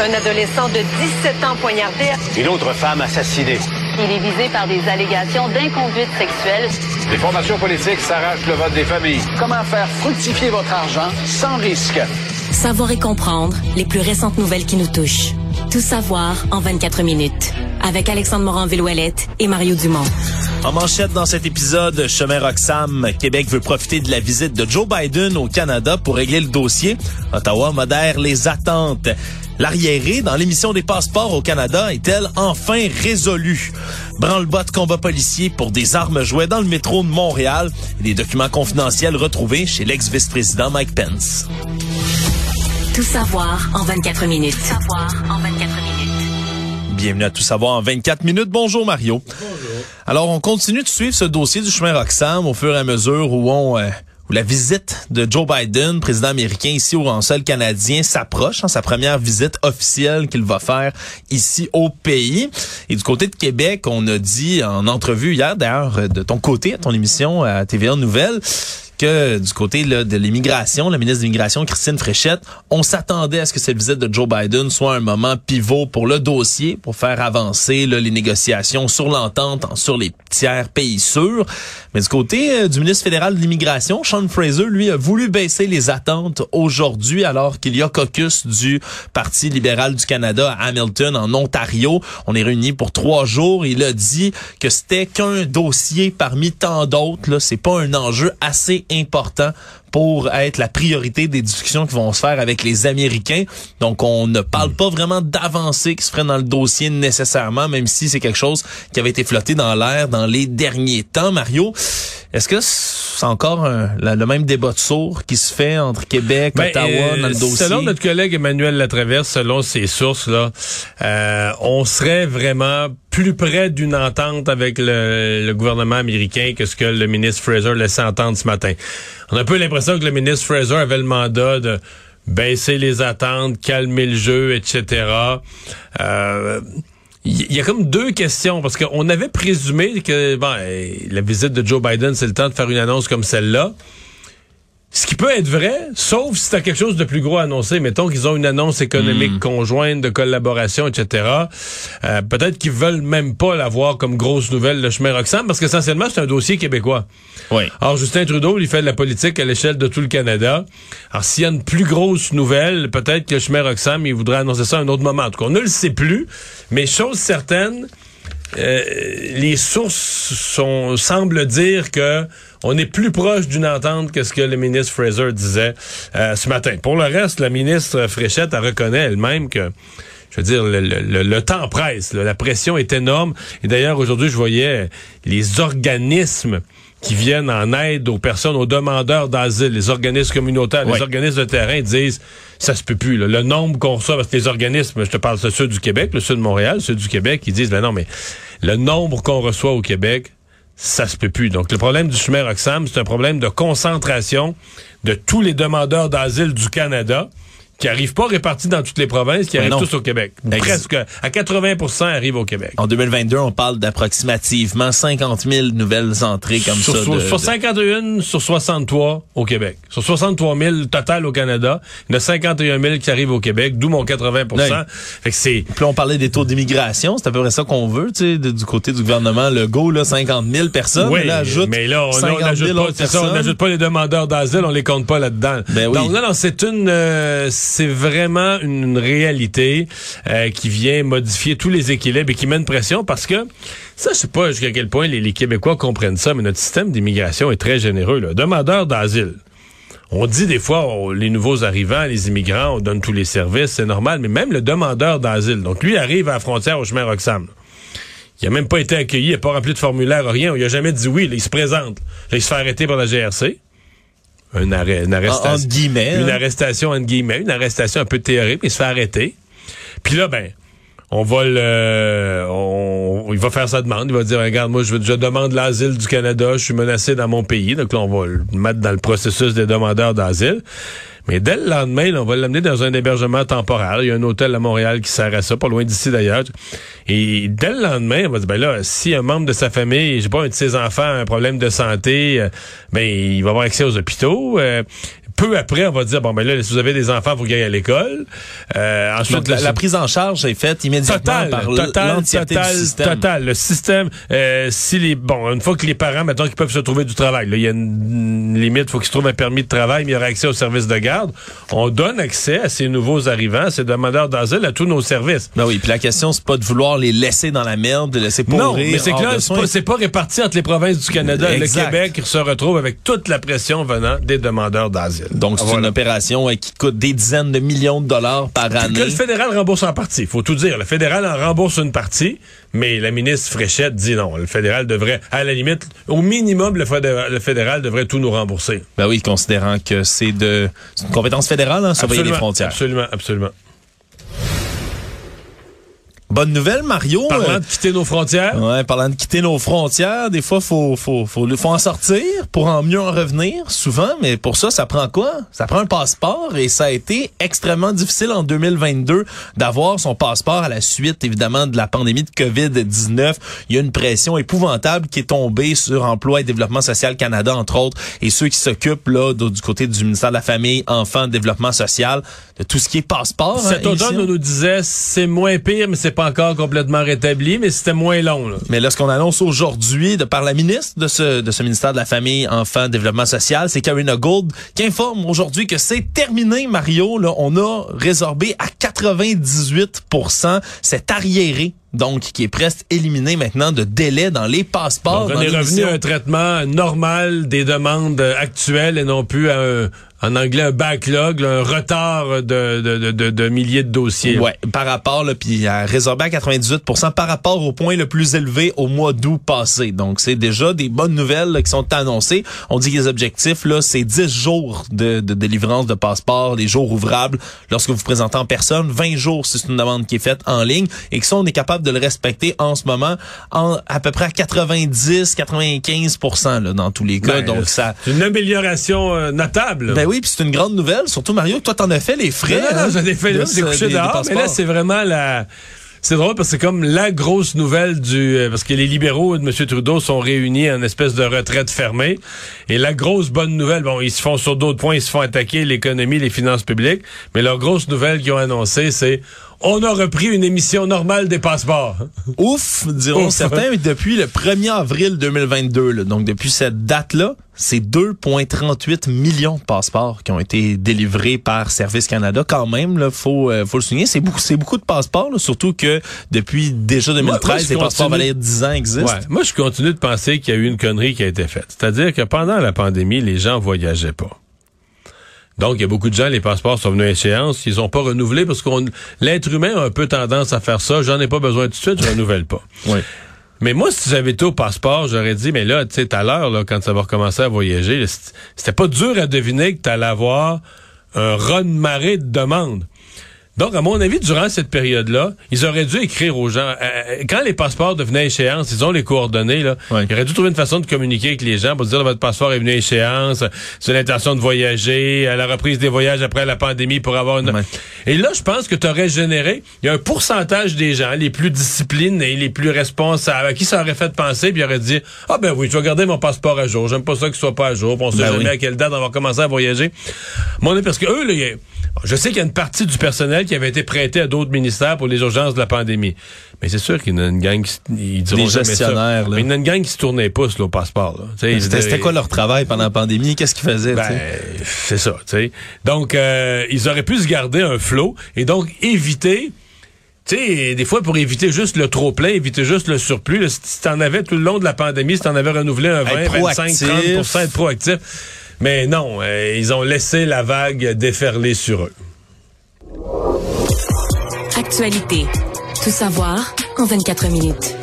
Un adolescent de 17 ans poignardé. Une autre femme assassinée. Il est visé par des allégations d'inconduite sexuelle. Les formations politiques s'arrachent le vote des familles. Comment faire fructifier votre argent sans risque? Savoir et comprendre les plus récentes nouvelles qui nous touchent. Tout savoir en 24 minutes. Avec Alexandre Morin-Villouellette et Mario Dumont. En manchette dans cet épisode, Chemin Roxham, Québec veut profiter de la visite de Joe Biden au Canada pour régler le dossier. Ottawa modère les attentes. L'arriéré dans l'émission des passeports au Canada est-elle enfin résolue? Branle-bas de combat policier pour des armes jouées dans le métro de Montréal et des documents confidentiels retrouvés chez l'ex-vice-président Mike Pence. Tout savoir en 24 minutes. Tout savoir en 24 minutes. Bienvenue à Tout savoir en 24 minutes. Bonjour Mario. Bonjour. Alors, on continue de suivre ce dossier du chemin Roxham au fur et à mesure où on... Euh, où la visite de Joe Biden, président américain ici au sol canadien, s'approche, hein, sa première visite officielle qu'il va faire ici au pays. Et du côté de Québec, on a dit en entrevue hier, d'ailleurs, de ton côté, à ton émission à TVA Nouvelles, que du côté là, de l'immigration, la ministre de l'immigration, Christine Fréchette, on s'attendait à ce que cette visite de Joe Biden soit un moment pivot pour le dossier, pour faire avancer là, les négociations sur l'entente sur les tiers pays sûrs. Mais du côté euh, du ministre fédéral de l'immigration, Sean Fraser, lui, a voulu baisser les attentes aujourd'hui alors qu'il y a caucus du Parti libéral du Canada à Hamilton, en Ontario. On est réunis pour trois jours. Il a dit que c'était qu'un dossier parmi tant d'autres. C'est pas un enjeu assez important pour être la priorité des discussions qui vont se faire avec les Américains. Donc, on ne parle pas vraiment d'avancée qui se ferait dans le dossier nécessairement, même si c'est quelque chose qui avait été flotté dans l'air dans les derniers temps. Mario, est-ce que c'est encore le même débat de sourds qui se fait entre Québec, ben, Ottawa euh, dans le dossier? Selon notre collègue Emmanuel Latraverse, selon ses sources, là, euh, on serait vraiment plus près d'une entente avec le, le, gouvernement américain que ce que le ministre Fraser laissait entendre ce matin. On a un peu l'impression que le ministre Fraser avait le mandat de baisser les attentes, calmer le jeu, etc. Euh, il y a comme deux questions parce qu'on avait présumé que bon, la visite de Joe Biden, c'est le temps de faire une annonce comme celle-là. Ce qui peut être vrai, sauf si t'as quelque chose de plus gros à annoncer. Mettons qu'ils ont une annonce économique hmm. conjointe de collaboration, etc. Euh, peut-être qu'ils veulent même pas l'avoir comme grosse nouvelle le chemin Roxham, parce qu'essentiellement, c'est un dossier québécois. Oui. Alors, Justin Trudeau, il fait de la politique à l'échelle de tout le Canada. Alors, s'il y a une plus grosse nouvelle, peut-être que le chemin Roxham, il voudrait annoncer ça à un autre moment. En tout cas, on ne le sait plus, mais chose certaine, euh, les sources semblent dire que on est plus proche d'une entente que ce que le ministre Fraser disait euh, ce matin. Pour le reste, la ministre Fréchette a reconnaît elle-même que je veux dire, le, temps presse, la pression est énorme. Et d'ailleurs, aujourd'hui, je voyais les organismes qui viennent en aide aux personnes, aux demandeurs d'asile, les organismes communautaires, les organismes de terrain disent ça se peut plus. Le nombre qu'on reçoit, parce que les organismes, je te parle de ceux du Québec, le ceux de Montréal, ceux du Québec, ils disent ben non, mais le nombre qu'on reçoit au Québec, ça se peut plus. Donc le problème du chemin Roxham, c'est un problème de concentration de tous les demandeurs d'asile du Canada qui arrivent pas répartis dans toutes les provinces, qui arrivent tous au Québec. Presque à 80% arrivent au Québec. En 2022, on parle d'approximativement 50 000 nouvelles entrées comme sur, ça. Sur, sur 51 sur 63 au Québec. Sur 63 000 total au Canada, il y en a 51 000 qui arrivent au Québec, d'où mon 80% Fait que c'est... Puis on parlait des taux d'immigration, c'est à peu près ça qu'on veut, tu sais, du côté du gouvernement Legault, là, 50 000 personnes. Oui, là, ajoute mais là, on n'ajoute pas, pas, les demandeurs d'asile, on les compte pas là-dedans. Ben oui. Donc, non, non, c'est une... Euh, c'est vraiment une réalité euh, qui vient modifier tous les équilibres et qui met une pression parce que ça, je sais pas jusqu'à quel point les, Québécois comprennent ça, mais notre système d'immigration est très généreux. Là. Demandeurs d'asile. On dit des fois, les nouveaux arrivants, les immigrants, on donne tous les services, c'est normal, mais même le demandeur d'asile, donc lui arrive à la frontière au chemin Roxham. Il a même pas été accueilli, il n'a pas rempli de formulaire, rien. Il a jamais dit oui. il se présente. il se fait arrêter par la GRC une, une arrestation. guillemets, une hein. arrestation, en guillemets, une arrestation un peu théorique, mais il se fait arrêter. Puis là, ben, on va le, on, il va faire sa demande. Il va dire, regarde, moi, je, je demande l'asile du Canada, je suis menacé dans mon pays. Donc là, on va le mettre dans le processus des demandeurs d'asile. Mais dès le lendemain, on va l'amener dans un hébergement temporaire. Il y a un hôtel à Montréal qui sert à ça, pas loin d'ici d'ailleurs. Et dès le lendemain, on va dire, ben là, si un membre de sa famille, j'ai pas un de ses enfants a un problème de santé, euh, ben il va avoir accès aux hôpitaux. Euh, peu après, on va dire, bon, ben là, si vous avez des enfants, vous gagnez à l'école. Euh, ensuite, Donc, la, la prise en charge est faite immédiatement Total, par total, total, du système. total. Le système, euh, si les, bon, une fois que les parents, maintenant qu'ils peuvent se trouver du travail, là, il y a une, une limite, il faut qu'ils se trouvent un permis de travail, mais il y aura accès au service de garde. On donne accès à ces nouveaux arrivants, à ces demandeurs d'asile, à tous nos services. Ben oui, puis la question, c'est pas de vouloir les laisser dans la merde, de laisser pourrir. Non, mais c'est que là, c'est pas, pas réparti entre les provinces du Canada. Exact. Le Québec se retrouve avec toute la pression venant des demandeurs d'asile. Donc, c'est Voilà. une opération ouais, qui coûte des dizaines de millions de dollars par Que année. le fédéral rembourse en partie. faut tout dire. Le fédéral en rembourse une partie, mais la ministre Fréchette dit non. Le fédéral devrait, à la limite, au minimum, le fédéral, le fédéral devrait tout nous rembourser. Ben oui, considérant que c'est de c'est une compétence fédérale, hein, surveiller les frontières. Absolument, absolument. Bonne nouvelle, Mario. Parlant euh, de quitter nos frontières, Ouais, parlant de quitter nos frontières, des fois faut faut faut faut en sortir pour en mieux en revenir souvent, mais pour ça ça prend quoi? Ça prend un passeport et ça a été extrêmement difficile en 2022 d'avoir son passeport à la suite évidemment de la pandémie de Covid-19. Il y a une pression épouvantable qui est tombée sur Emploi et Développement social Canada entre autres et ceux qui s'occupent là du côté du ministère de la Famille, Enfants, Développement social, de tout ce qui est passeport. cet hein, automne, ici. on nous disait c'est moins pire, mais c'est pas encore complètement rétabli, mais c'était moins long. Là. Mais là, ce qu'on annonce aujourd'hui de par la ministre de ce, de ce ministère de la Famille, Enfants, Développement social, c'est Karina Gould qui informe aujourd'hui que c'est terminé, Mario. Là, on a résorbé à 98% cet arriéré, donc qui est presque éliminé maintenant de délai dans les passeports. Donc, on est revenu à un traitement normal des demandes actuelles et non plus à un, en anglais, un backlog, là, un retard de, de, de, de- de milliers de dossiers. Ouais, par rapport, là, puis à résorbé à 98% par rapport au point le plus élevé au mois d'août passé. Donc, c'est déjà des bonnes nouvelles là, qui sont annoncées. On dit que les objectifs, là, c'est 10 jours de, de délivrance de passeport, des jours ouvrables lorsque vous vous présentez en personne, 20 jours si c'est une demande qui est faite en ligne, et que ça, on est capable de le respecter en ce moment en à peu près à 90-95 là, dans tous les cas. Ben, Donc, ça... C'est une amélioration euh, notable. Ben oui, puis c'est une grande nouvelle, surtout Mario, que toi t'en as fait les frais. Non, non, hein, non, j'en ai fait j'ai couché dehors, mais là, c'est vraiment la... C'est drôle parce que c'est comme la grosse nouvelle du... euh, parce que les libéraux de M. Trudeau sont réunis en espèce de retraite fermée. Et la grosse bonne nouvelle, bon, ils se font sur d'autres points, ils se font attaquer l'économie, les finances publiques. Mais leur grosse nouvelle qu'ils ont annoncée, c'est on a repris une émission normale des passeports. Ouf, diront Ouf. certains, mais depuis le 1er avril 2022, là, donc depuis cette date-là, c'est 2,38 millions de passeports qui ont été délivrés par Service Canada. Quand même, là, faut, euh, faut le souligner, c'est beaucoup, c'est beaucoup de passeports, là, surtout que depuis déjà 2013, moi, je les passeports valides 10 ans existent. Ouais. Moi, je continue de penser qu'il y a eu une connerie qui a été faite. C'est-à-dire que pendant la pandémie, les gens voyageaient pas. Donc, il y a beaucoup de gens, les passeports sont venus à échéance, ils ont pas renouvelé parce qu'on l'être humain a un peu tendance à faire ça. J'en ai pas besoin tout de suite, je renouvelle pas. Oui. Mais moi, si j'avais été au passeport, j'aurais dit, mais là, tu sais, tout à l'heure, quand ça va recommencer à voyager, c'était pas dur à deviner que tu allais avoir un run-marée de demandes. Donc, à mon avis, durant cette période-là, ils auraient dû écrire aux gens. euh, euh, quand les passeports devenaient échéance, ils ont les coordonnées, là. Ouais. Ils auraient dû trouver une façon de communiquer avec les gens pour dire votre passeport est venu à échéance, c'est l'intention de voyager, à la reprise des voyages après la pandémie pour avoir une. Ouais. Et là, je pense que tu aurais généré. Il y a un pourcentage des gens, les plus disciplinés, les plus responsables, à qui ça aurait fait penser, puis ils auraient dit Ah ben oui, je vais garder mon passeport à jour. J'aime pas ça qu'il soit pas à jour. on sait Ben jamais oui. à quelle date on va commencer à voyager. Mon parce que eux, là, a- je sais qu'il y a une partie du personnel qui avait été prêté à d'autres ministères pour les urgences de la pandémie. Mais c'est sûr qu'il y en a une gang qui ils diront Des jamais ça. gestionnaires, là. Mais il y en a une gang qui se tournait les pouces là, au passeport. C'était, quoi leur travail pendant la pandémie? Qu'est-ce qu'ils faisaient? ben, c'est ça, tu sais. Donc, euh, ils auraient pu se garder un flot et donc éviter, tu sais, des fois pour éviter juste le trop-plein, éviter juste le surplus. là, si t'en avais tout le long de la pandémie, si t'en avais renouvelé un 20, Être 25, 30 proactif. être proactif. Mais non, euh, ils ont laissé la vague déferler sur eux. Actualité. Tout savoir en 24 minutes.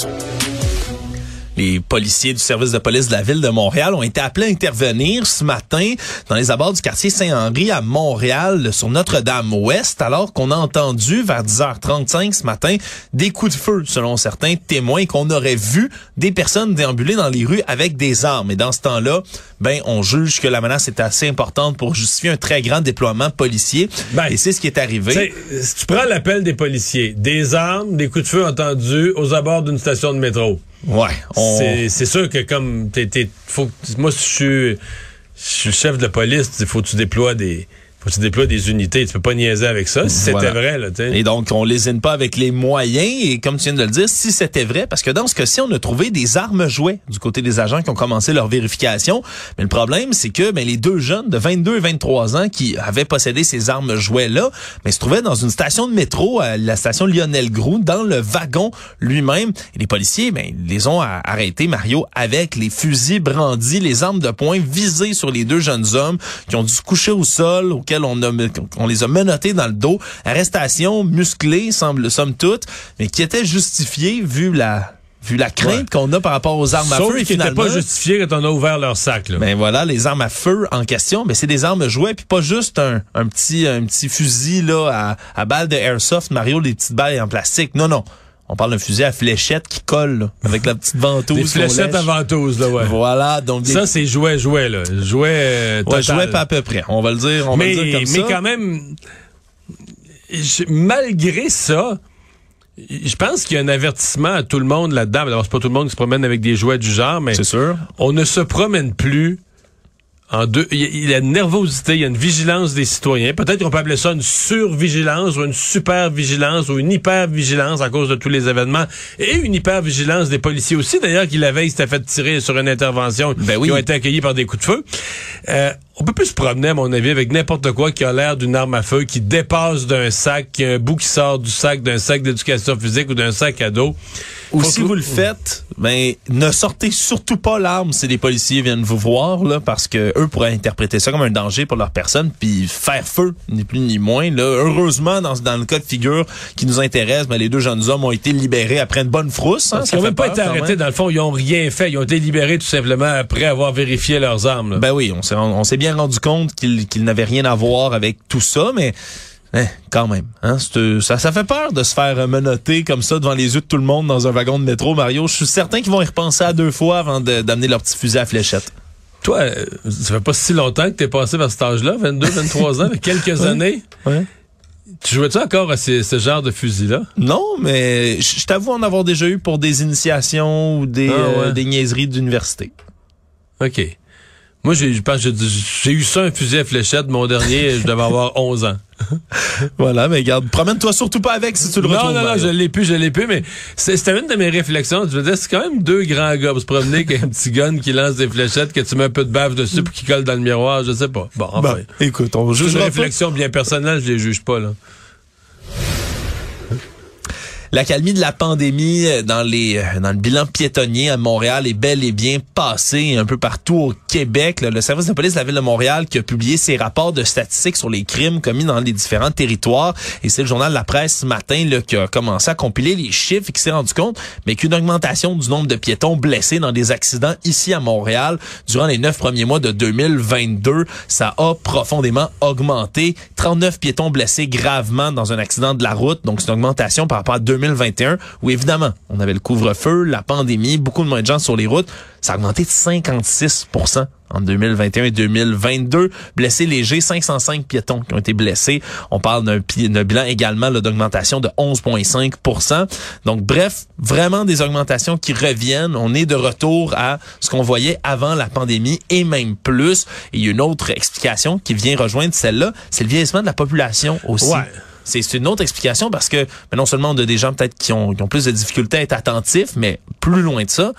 Les policiers du service de police de la ville de Montréal ont été appelés à intervenir ce matin dans les abords du quartier Saint-Henri à Montréal sur Notre-Dame-Ouest alors qu'on a entendu vers 10h35 ce matin des coups de feu selon certains témoins qu'on aurait vu des personnes déambuler dans les rues avec des armes. Et dans ce temps-là, ben on juge que la menace est assez importante pour justifier un très grand déploiement policier. Ben, Et c'est ce qui est arrivé. Si tu prends l'appel des policiers, des armes, des coups de feu entendus aux abords d'une station de métro. Ouais, on... C'est- sûr que comme t'es, faut, moi si je suis je suis le chef de la police, il faut que tu déploies des faut que tu déploies des unités. Tu peux pas niaiser avec ça. Si Voilà. c'était vrai, là. Et donc, on lésine pas avec les moyens. Et comme tu viens de le dire, si c'était vrai, parce que dans ce cas-ci, on a trouvé des armes jouets du côté des agents qui ont commencé leur vérification. Mais le problème, c'est que ben, les deux jeunes de 22 et 23 ans qui avaient possédé ces armes jouets-là, ben, se trouvaient dans une station de métro, à la station Lionel Groux, dans le wagon lui-même. Et les policiers, ben, ils les ont arrêtés, Mario, avec les fusils brandis, les armes de poing visées sur les deux jeunes hommes qui ont dû se coucher au sol, auxquels on, a, on les a menottés dans le dos. Arrestation musclée, semble, somme toute, mais qui était justifiée vu la, vu la crainte Ouais. qu'on a par rapport aux armes à Sauf feu. qu'ils n'étaient finalement, pas justifiés quand on a ouvert leur sac, là. ben voilà, les armes à feu en question, mais c'est des armes jouets puis pas juste un, un petit un petit fusil là à, à balles de airsoft Mario des petites balles en plastique. Non non, on parle d'un fusil à fléchette qui colle là, avec la petite ventouse. des fléchettes à ventouse, là, ouais. Voilà, donc des Ça, c'est jouet, jouet, là. Jouet, euh, ouais, total. jouets pas à peu près. On va le dire, on mais, va le dire comme mais ça. quand même, je- malgré ça, je pense qu'il y a un avertissement à tout le monde là-dedans. D'abord, c'est pas tout le monde qui se promène avec des jouets du genre, mais c'est sûr. on ne se promène plus en deux. Il y, a, une nervosité, il y a une vigilance des citoyens. Peut-être qu'on peut appeler ça une survigilance ou une super-vigilance ou une hyper-vigilance à cause de tous les événements. Et une hyper-vigilance des policiers aussi, d'ailleurs, qui la veille s'était fait tirer sur une intervention. Ben oui. Qui ont été accueillis par des coups de feu. Euh, on peut plus se promener, à mon avis, avec n'importe quoi qui a l'air d'une arme à feu, qui dépasse d'un sac, qui a un bout qui sort du sac, d'un sac d'éducation physique ou d'un sac à dos. Ou Faut si que- vous le faites, ben ne sortez surtout pas l'arme si les policiers viennent vous voir là, parce que eux pourraient interpréter ça comme un danger pour leur personne, puis faire feu, ni plus ni moins. Là, heureusement, dans, dans le cas de figure qui nous intéresse, ben, les deux jeunes hommes ont été libérés après une bonne frousse. Hein, qu'ils n'ont même pas été arrêtés, même. dans le fond, ils ont rien fait. Ils ont été libérés tout simplement après avoir vérifié leurs armes. là. Ben oui, on s'est bien rendu compte qu'ils qu'ils n'avaient rien à voir avec tout ça, mais hein, quand même, hein, c'est, ça, ça fait peur de se faire euh, menotter comme ça devant les yeux de tout le monde dans un wagon de métro, Mario. Je suis certain qu'ils vont y repenser à deux fois avant d'amener leur petit fusil à fléchette. Toi, euh, ça fait pas si longtemps que t'es passé vers cet âge-là, 22, 23 ans, quelques années. Ouais. Tu jouais-tu encore à ces- ce genre de fusil-là? Non, mais je je t'avoue en avoir déjà eu pour des initiations ou des, Ah, ouais. euh, des niaiseries d'université. OK. Moi, j'ai, je pense j'ai, eu ça, un fusil à fléchette. Mon dernier, je devais avoir 11 ans. Voilà, mais regarde, promène-toi surtout pas avec si tu le Non, retrouves. non, non, Mario. je l'ai plus, je l'ai plus, mais c'est- c'était une de mes réflexions. Je veux dire, c'est quand même deux grands gars pour se promener avec un petit gun qui lance des fléchettes, que tu mets un peu de bave dessus pour qu'il colle dans le miroir, je sais pas. Bon, enfin. Bon, écoute, on C'est une réflexion bien personnelle, je les juge pas, là. L'accalmie de la pandémie euh, dans les euh, dans le bilan piétonnier à Montréal est bel et bien passée un peu partout au Québec. Le service de police de la ville de Montréal qui a publié ses rapports de statistiques sur les crimes commis dans les différents territoires. Et c'est le journal La Presse ce matin là, qui a commencé à compiler les chiffres et qui s'est rendu compte mais qu'une augmentation du nombre de piétons blessés dans des accidents ici à Montréal durant les neuf premiers mois de 2022, ça a profondément augmenté. 39 piétons blessés gravement dans un accident de la route. Donc, c'est une augmentation par rapport à 2021 où, évidemment, on avait le couvre-feu, la pandémie, beaucoup de moins de gens sur les routes. Ça a augmenté de 56% en 2021 et 2022. Blessés légers, 505 piétons qui ont été blessés. On parle d'un bilan également d'augmentation de 11,5% Donc, bref, vraiment des augmentations qui reviennent. On est de retour à ce qu'on voyait avant la pandémie et même plus. Et il y a une autre explication qui vient rejoindre celle-là, c'est le vieillissement de la population aussi. Ouais. C'est une autre explication parce que ben, non seulement on a des gens peut-être qui ont, qui ont plus de difficultés à être attentifs, mais plus loin de ça,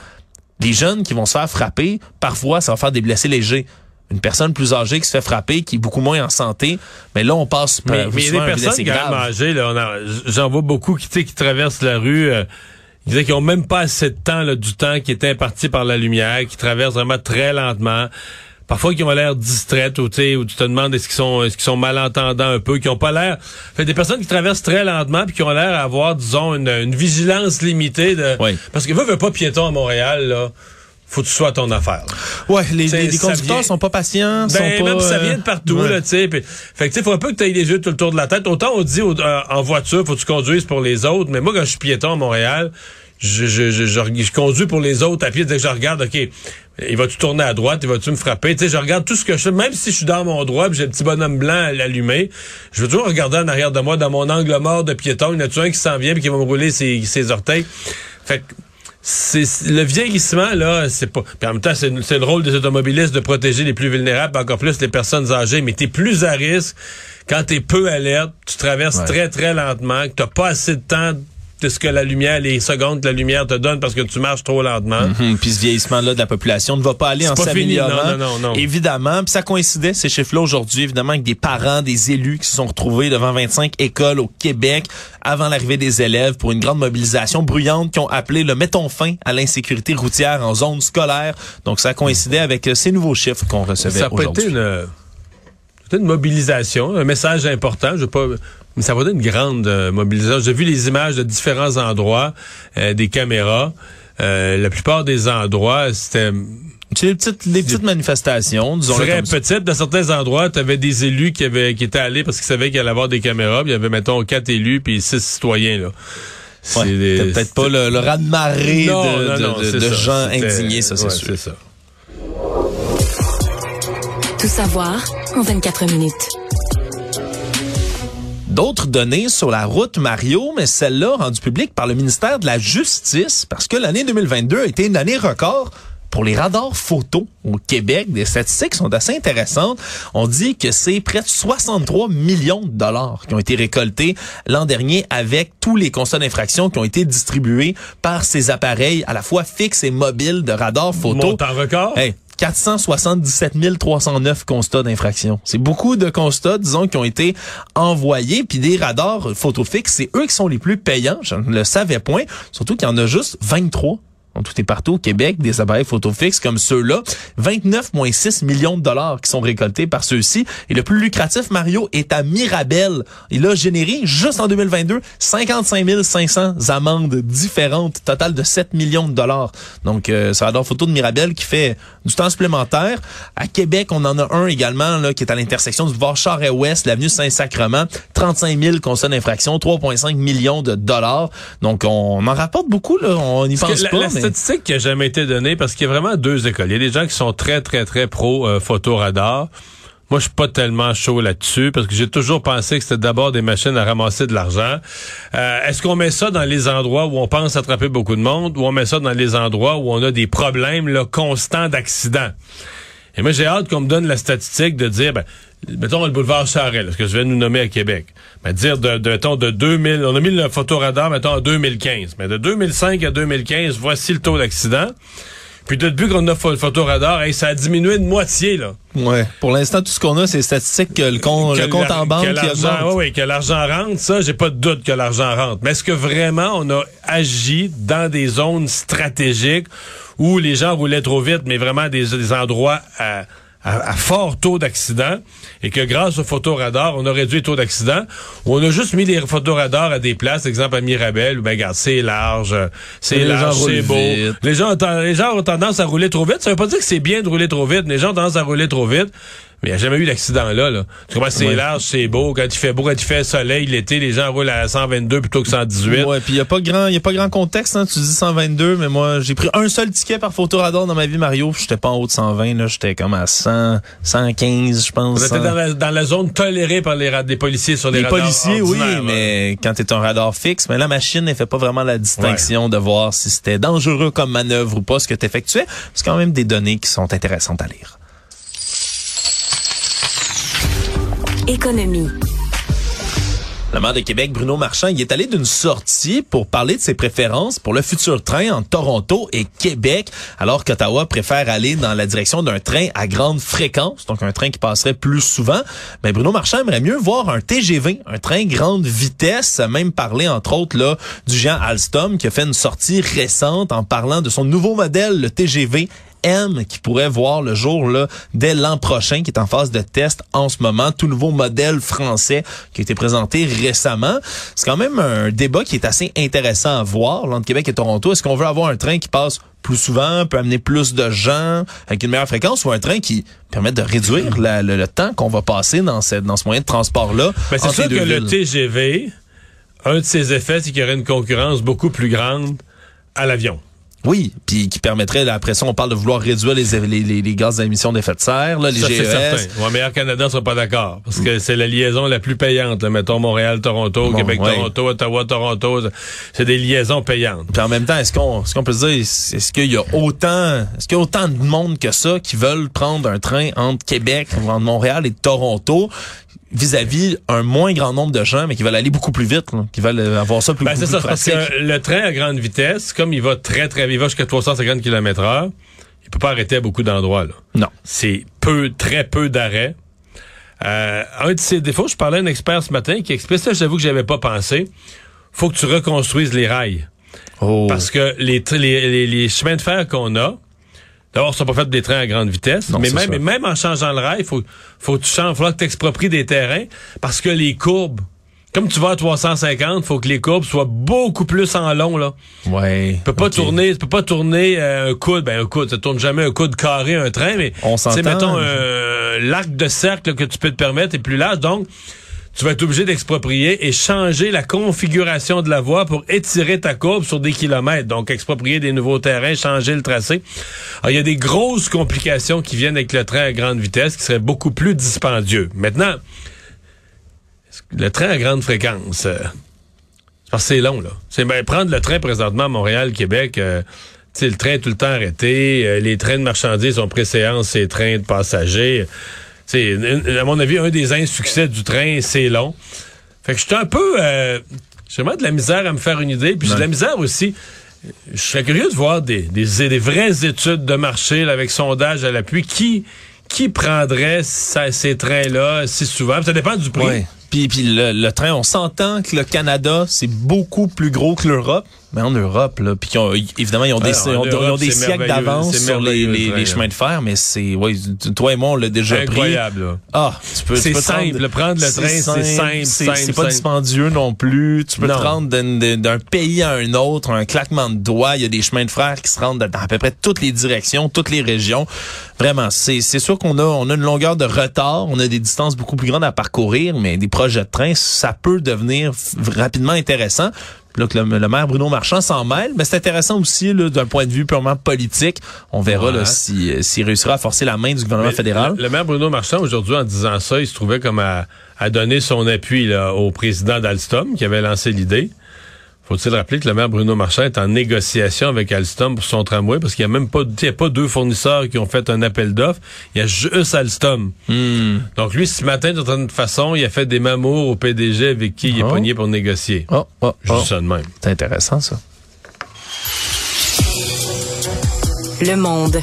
les jeunes qui vont se faire frapper, parfois ça va faire des blessés légers. Une personne plus âgée qui se fait frapper, qui est beaucoup moins en santé, mais là on passe Mais mais il y a souvent des personnes grave. même âgées, là, j'en vois beaucoup qui, qui traversent la rue, euh, ils disaient qu'ils ont même pas assez de temps, là, du temps qui est imparti par la lumière, qui traversent vraiment très lentement. Parfois qui ont l'air distraites ou tu sais, où tu te demandes est-ce qu'ils sont est-ce qu'ils sont malentendants un peu, qui ont pas l'air. Fait des personnes qui traversent très lentement puis qui ont l'air d'avoir disons une, une vigilance limitée de Oui. parce que veut veut pas piéton à Montréal là. Faut que tu sois à ton affaire. là. Ouais, les, les- les conducteurs vient- sont pas patients, Ben, sont pas, même ça euh, vient de partout, ouais. là, tu sais. Fait que, tu sais, faut un peu que tu aies les yeux tout le tour de la tête. Autant on dit euh, en voiture, faut que tu conduises pour les autres, mais moi, quand je suis piéton à Montréal, je, je, je, je, conduis pour les autres à pied, dès que je regarde, OK, il va-tu tourner à droite, il va-tu me frapper? Tu sais, je regarde tout ce que je fais, même si je suis dans mon droit, j'ai le petit bonhomme blanc à l'allumer, je veux toujours regarder en arrière de moi, dans mon angle mort de piéton, il y en a-tu un qui s'en vient puis qui va me rouler ses, ses orteils? Fait que, c'est le vieillissement là, c'est pas. Puis en même temps, c'est c'est le rôle des automobilistes de protéger les plus vulnérables, encore plus les personnes âgées. Mais t'es plus à risque quand t'es peu alerte, tu traverses Ouais. très très lentement, que t'as pas assez de temps de ce que la lumière, les secondes que la lumière te donne parce que tu marches trop lentement. Hum, Puis ce vieillissement-là de la population ne va pas aller en s'améliorant. non, non, non. Évidemment, puis ça coïncidait, ces chiffres-là, aujourd'hui, évidemment, avec des parents, des élus qui se sont retrouvés devant 25 écoles au Québec avant l'arrivée des élèves pour une grande mobilisation bruyante qui ont appelé le Mettons fin à l'insécurité routière en zone scolaire. Donc, ça coïncidait avec euh, ces nouveaux chiffres qu'on recevait Ça a pas été aujourd'hui. une, c'était une mobilisation, un message important. Je veux pas, mais ça va être une grande euh, mobilisation. J'ai vu les images de différents endroits, euh, des caméras. Euh, la plupart des endroits, c'était C'est des petites, des petites manifestations, disons très petites. Dans certains endroits, tu avais des élus qui avaient qui étaient allés parce qu'ils savaient qu'il allait y avoir des caméras. Il y avait, mettons, quatre élus puis six citoyens. là. C'est Ouais, des- peut-être pas le, le raz-de-marée de, non, de- non, de- c'est de ça. gens indignés, ça, c'est ouais, sûr. Tout savoir en 24 minutes. D'autres données sur la route Mario, mais celle-là rendue publique par le ministère de la Justice parce que l'année 2022 a été une année record pour les radars photo au Québec. Des statistiques sont assez intéressantes. On dit que c'est près de 63 millions de dollars qui ont été récoltés l'an dernier avec tous les constats d'infraction qui ont été distribués par ces appareils à la fois fixes et mobiles de radars photo. Montant record. Hey, 477 309 constats d'infraction. C'est beaucoup de constats, disons, qui ont été envoyés. Puis des radars photo fixes, c'est eux qui sont les plus payants. Je ne le savais point. Surtout qu'il y en a juste 23. Donc, tout est partout au Québec, des appareils photo fixes comme ceux-là. 29,6 millions de dollars qui sont récoltés par ceux-ci. Et le plus lucratif, Mario, est à Mirabel. Il a généré, juste en 2022, 55 500 amendes différentes, total de 7 millions de dollars. Donc, euh, ça radar photo de Mirabel qui fait du temps supplémentaire. À Québec, on en a un également là, qui est à l'intersection du Boulevard et Ouest, l'avenue Saint-Sacrement. 35 000 constats d'infraction, 3,5 millions de dollars. Donc, on en rapporte beaucoup, là. On n'y pense la, pas. la mais- statistique qui a jamais été donnée, parce qu'il y a vraiment deux écoles. Il y a des gens qui sont très, très, très pro euh, photoradar. Moi, je suis pas tellement chaud là-dessus parce que j'ai toujours pensé que c'était d'abord des machines à ramasser de l'argent. Euh, Est-ce qu'on met ça dans les endroits où on pense attraper beaucoup de monde ou on met ça dans les endroits où on a des problèmes là, constants d'accidents? Et moi, j'ai hâte qu'on me donne la statistique de dire, ben, mettons le boulevard Charest, ce que je vais nous nommer à Québec. Ben, dire de, de, mettons, de 2000, on a mis le photoradar, mettons, en 2015. Mais de 2005 à 2015, voici le taux d'accident. Puis depuis qu'on a pho- le photoradar, hey, ça a diminué de moitié, là. Ouais. Pour l'instant, tout ce qu'on a, c'est statistiques que le, Que le compte en banque que qui l'argent, augmente. oui, oui, que l'argent rentre, ça, j'ai pas de doute que l'argent rentre. Mais est-ce que vraiment on a agi dans des zones stratégiques où les gens roulaient trop vite, mais vraiment des, des endroits à, à- à fort taux d'accident, et que grâce au photoradar, on a réduit le taux d'accident, on a juste mis les photoradars à des places, exemple à Mirabel, où ben regarde, c'est large, c'est large, c'est beau. vite. Les gens, ont, les gens ont tendance à rouler trop vite. Ça veut pas dire que c'est bien de rouler trop vite. Les gens ont tendance à rouler trop vite. Mais il n'y a jamais eu d'accident là. là. Tu comprends? C'est Ouais. large, c'est beau. Quand il fait beau, quand il fait soleil, l'été, les gens roulent à 122 plutôt que 118. Ouais, puis il y a pas grand, y a pas grand contexte hein, tu dis 122 mais moi j'ai pris un seul ticket par photoradar dans ma vie Mario, j'étais pas en haut de 120 là, j'étais comme à 100 115, je pense. 100. dans la, dans la zone tolérée par les, des policiers sur les, Les radars policiers, oui, mais quand t'es un radar fixe, mais la machine, elle fait pas vraiment la distinction de voir si c'était dangereux comme manœuvre ou pas ce que t'effectuais. C'est quand même des données qui sont intéressantes à lire. Économie. Le maire de Québec, Bruno Marchand, il est allé d'une sortie pour parler de ses préférences pour le futur train entre Toronto et Québec, alors qu'Ottawa préfère aller dans la direction d'un train à grande fréquence, donc un train qui passerait plus souvent. Mais Bruno Marchand aimerait mieux voir un TGV, un train grande vitesse, même parler entre autres là du géant Alstom qui a fait une sortie récente en parlant de son nouveau modèle, le TGV M qui pourrait voir le jour là dès l'an prochain, qui est en phase de test en ce moment. Tout nouveau modèle français qui a été présenté récemment. C'est quand même un débat qui est assez intéressant à voir là, entre Québec et Toronto. Est-ce qu'on veut avoir un train qui passe plus souvent, peut amener plus de gens avec une meilleure fréquence ou un train qui permet de réduire la- le, le temps qu'on va passer dans, cette, dans ce moyen de transport-là? Ben, c'est sûr que le? TGV, un de ses effets, c'est qu'il y aurait une concurrence beaucoup plus grande à l'avion. Oui, puis qui permettrait, là, après ça, on parle de vouloir réduire les, les, les, les gaz d'émission d'effet de serre, là, les Ça, c'est GES. certain. Ouais, mais Air Canada sera pas d'accord. Parce que c'est la liaison la plus payante. là. Mettons Montréal-Toronto, Bon, Québec-Toronto, Ottawa-Toronto. C'est des liaisons payantes. Puis en même temps, est-ce qu'on est-ce qu'on peut se dire est-ce qu'il y a autant est-ce qu'il y a autant de monde que ça qui veulent prendre un train entre Québec, entre Montréal et Toronto vis-à-vis un moins grand nombre de gens mais qui veulent aller beaucoup plus vite, là, qui veulent avoir ça plus, Ben, plus ça, parce pratique. que le train à grande vitesse, comme il va très, très, il va jusqu'à 350 km heure, il peut pas arrêter à beaucoup d'endroits, là. Non. C'est peu, très peu d'arrêts. Euh, un de ses défauts, je parlais à un expert ce matin qui explique ça, j'avoue que j'avais pas pensé. Faut que tu reconstruises les rails. Oh. Parce que les, les, les chemins de fer qu'on a, d'abord, sont pas faits des trains à grande vitesse. Non, mais même, mais même en changeant le rail, faut, faut que tu changes, faut que tu expropries des terrains parce que les courbes, comme tu vas à 350, faut que les courbes soient beaucoup plus en long, là. Ouais. Tu peux pas tourner, tu peux pas tourner euh, un coude, ben un coude, ça tourne jamais un coude carré un train, mais On s'entend. mettons euh, l'arc de cercle que tu peux te permettre est plus large, donc tu vas être obligé d'exproprier et changer la configuration de la voie pour étirer ta courbe sur des kilomètres. Donc exproprier des nouveaux terrains, changer le tracé. Alors il y a des grosses complications qui viennent avec le train à grande vitesse qui seraient beaucoup plus dispendieux. Maintenant, le train à grande fréquence. euh, c'est long, là. C'est ben, prendre le train présentement à Montréal, Québec, euh, le train est tout le temps arrêté, euh, les trains de marchandises ont préséance ces trains de passagers. Une- à mon avis, un des insuccès du train, c'est long. Fait que j'étais un peu... Euh, j'ai vraiment de la misère à me faire une idée, puis j'ai de la misère aussi... Je serais curieux de voir des, des, des vraies études de marché là, avec sondage à l'appui. Qui, qui prendrait ça- ces trains-là si souvent? Ça dépend du prix. Ouais. Puis, puis le, le train, on s'entend que le Canada, c'est beaucoup plus gros que l'Europe. Mais en Europe, là, puis ont- évidemment, ils ont des, Alors, en ils ont- ils ont Europe, des siècles d'avance sur les, les, les chemins de fer, mais c'est, ouais, toi et moi, on l'a déjà pris. Incroyable. là. Ah, tu peux, C'est simple, rendre- prendre le train, c'est simple, c'est pas dispendieux non plus. Tu peux Non. te rendre d'un- pays à un autre, un claquement de doigts. Il y a des chemins de fer qui se rendent dans à peu près toutes les directions, toutes les régions. Vraiment, c'est c'est sûr qu'on a on a une longueur de retard, on a des distances beaucoup plus grandes à parcourir, mais des projets de train, ça peut devenir rapidement intéressant. Là, que le, le maire Bruno Marchand s'en mêle, mais c'est intéressant aussi d'un point de vue purement politique. On verra Ouais. si, euh, s'il réussira à forcer la main du gouvernement Mais fédéral. Le, le maire Bruno Marchand, aujourd'hui, en disant ça, il se trouvait comme à, à donner son appui là, au président d'Alstom qui avait lancé l'idée. Faut-il rappeler que le maire Bruno Marchand est en négociation avec Alstom pour son tramway? Parce qu'il n'y a même pas, il y a pas deux fournisseurs qui ont fait un appel d'offres. Il y a juste Alstom. Hmm. Donc lui, ce matin, d'une certaine façon, il a fait des mamours au PDG avec qui il est Oh. pogné pour négocier. Oh, oh, oh. Juste ça de même. C'est intéressant, ça. Le monde.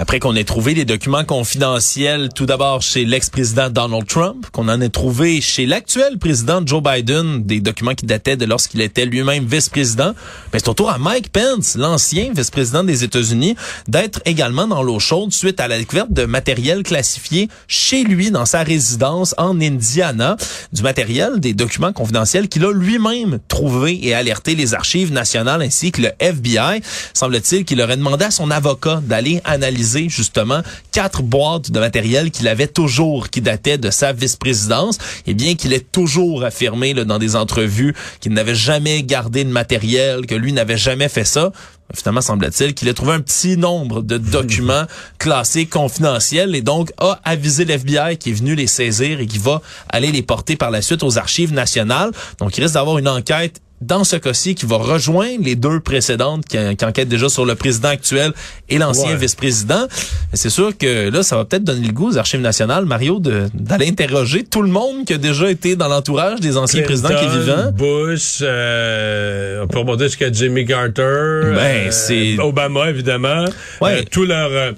Après qu'on ait trouvé des documents confidentiels, tout d'abord chez l'ex-président Donald Trump, qu'on en ait trouvé chez l'actuel président Joe Biden, des documents qui dataient de lorsqu'il était lui-même vice-président, mais c'est au tour à Mike Pence, l'ancien vice-président des États-Unis, d'être également dans l'eau chaude suite à la découverte de matériel classifié chez lui, dans sa résidence en Indiana, du matériel, des documents confidentiels qu'il a lui-même trouvé et alerté les archives nationales ainsi que le FBI. Semble-t-il qu'il aurait demandé à son avocat d'aller analyser justement quatre boîtes de matériel qu'il avait toujours, qui dataient de sa vice-présidence, et bien qu'il ait toujours affirmé là, dans des entrevues qu'il n'avait jamais gardé de matériel, que lui n'avait jamais fait ça. Finalement, semble-t-il qu'il a trouvé un petit nombre de documents classés confidentiels et donc a avisé l'FBI qui est venu les saisir et qui va aller les porter par la suite aux archives nationales. Donc, il risque d'avoir une enquête dans ce cas-ci qui va rejoindre les deux précédentes qui, qui enquêtent déjà sur le président actuel et l'ancien Ouais. vice-président. C'est sûr que là, ça va peut-être donner le goût aux archives nationales, Mario, d'aller interroger tout le monde qui a déjà été dans l'entourage des anciens présidents qui est vivant. Bush, euh, on peut remonter jusqu'à Jimmy Carter, euh, Ben, c'est- Obama évidemment, Ouais. euh, tous leurs euh,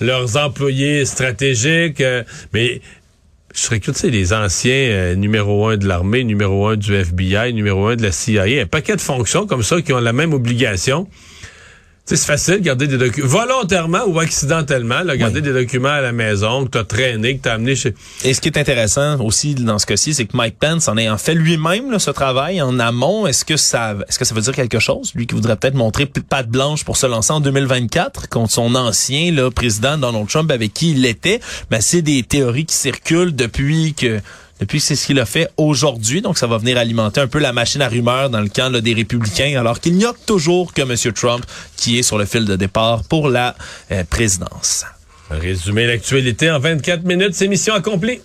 leurs employés stratégiques, euh, mais je tu sais, les anciens euh, numéro un de l'armée, numéro un du FBI, numéro un de la CIA, un paquet de fonctions comme ça qui ont la même obligation. C'est facile de garder des documents, volontairement ou accidentellement, là, garder Oui. des documents à la maison que tu as traîné, que tu as amené chez... Et ce qui est intéressant aussi dans ce cas-ci, c'est que Mike Pence en ayant fait lui-même là, ce travail en amont, est-ce que ça est-ce que ça veut dire quelque chose? Lui qui voudrait peut-être montrer patte blanche pour se lancer en 2024 contre son ancien là, président Donald Trump avec qui il était, ben, c'est des théories qui circulent depuis que Et puis c'est ce qu'il a fait aujourd'hui, donc ça va venir alimenter un peu la machine à rumeurs dans le camp des républicains, alors qu'il n'y a toujours que M. Trump qui est sur le fil de départ pour la euh, présidence. Résumer l'actualité en 24 minutes, c'est mission accomplie.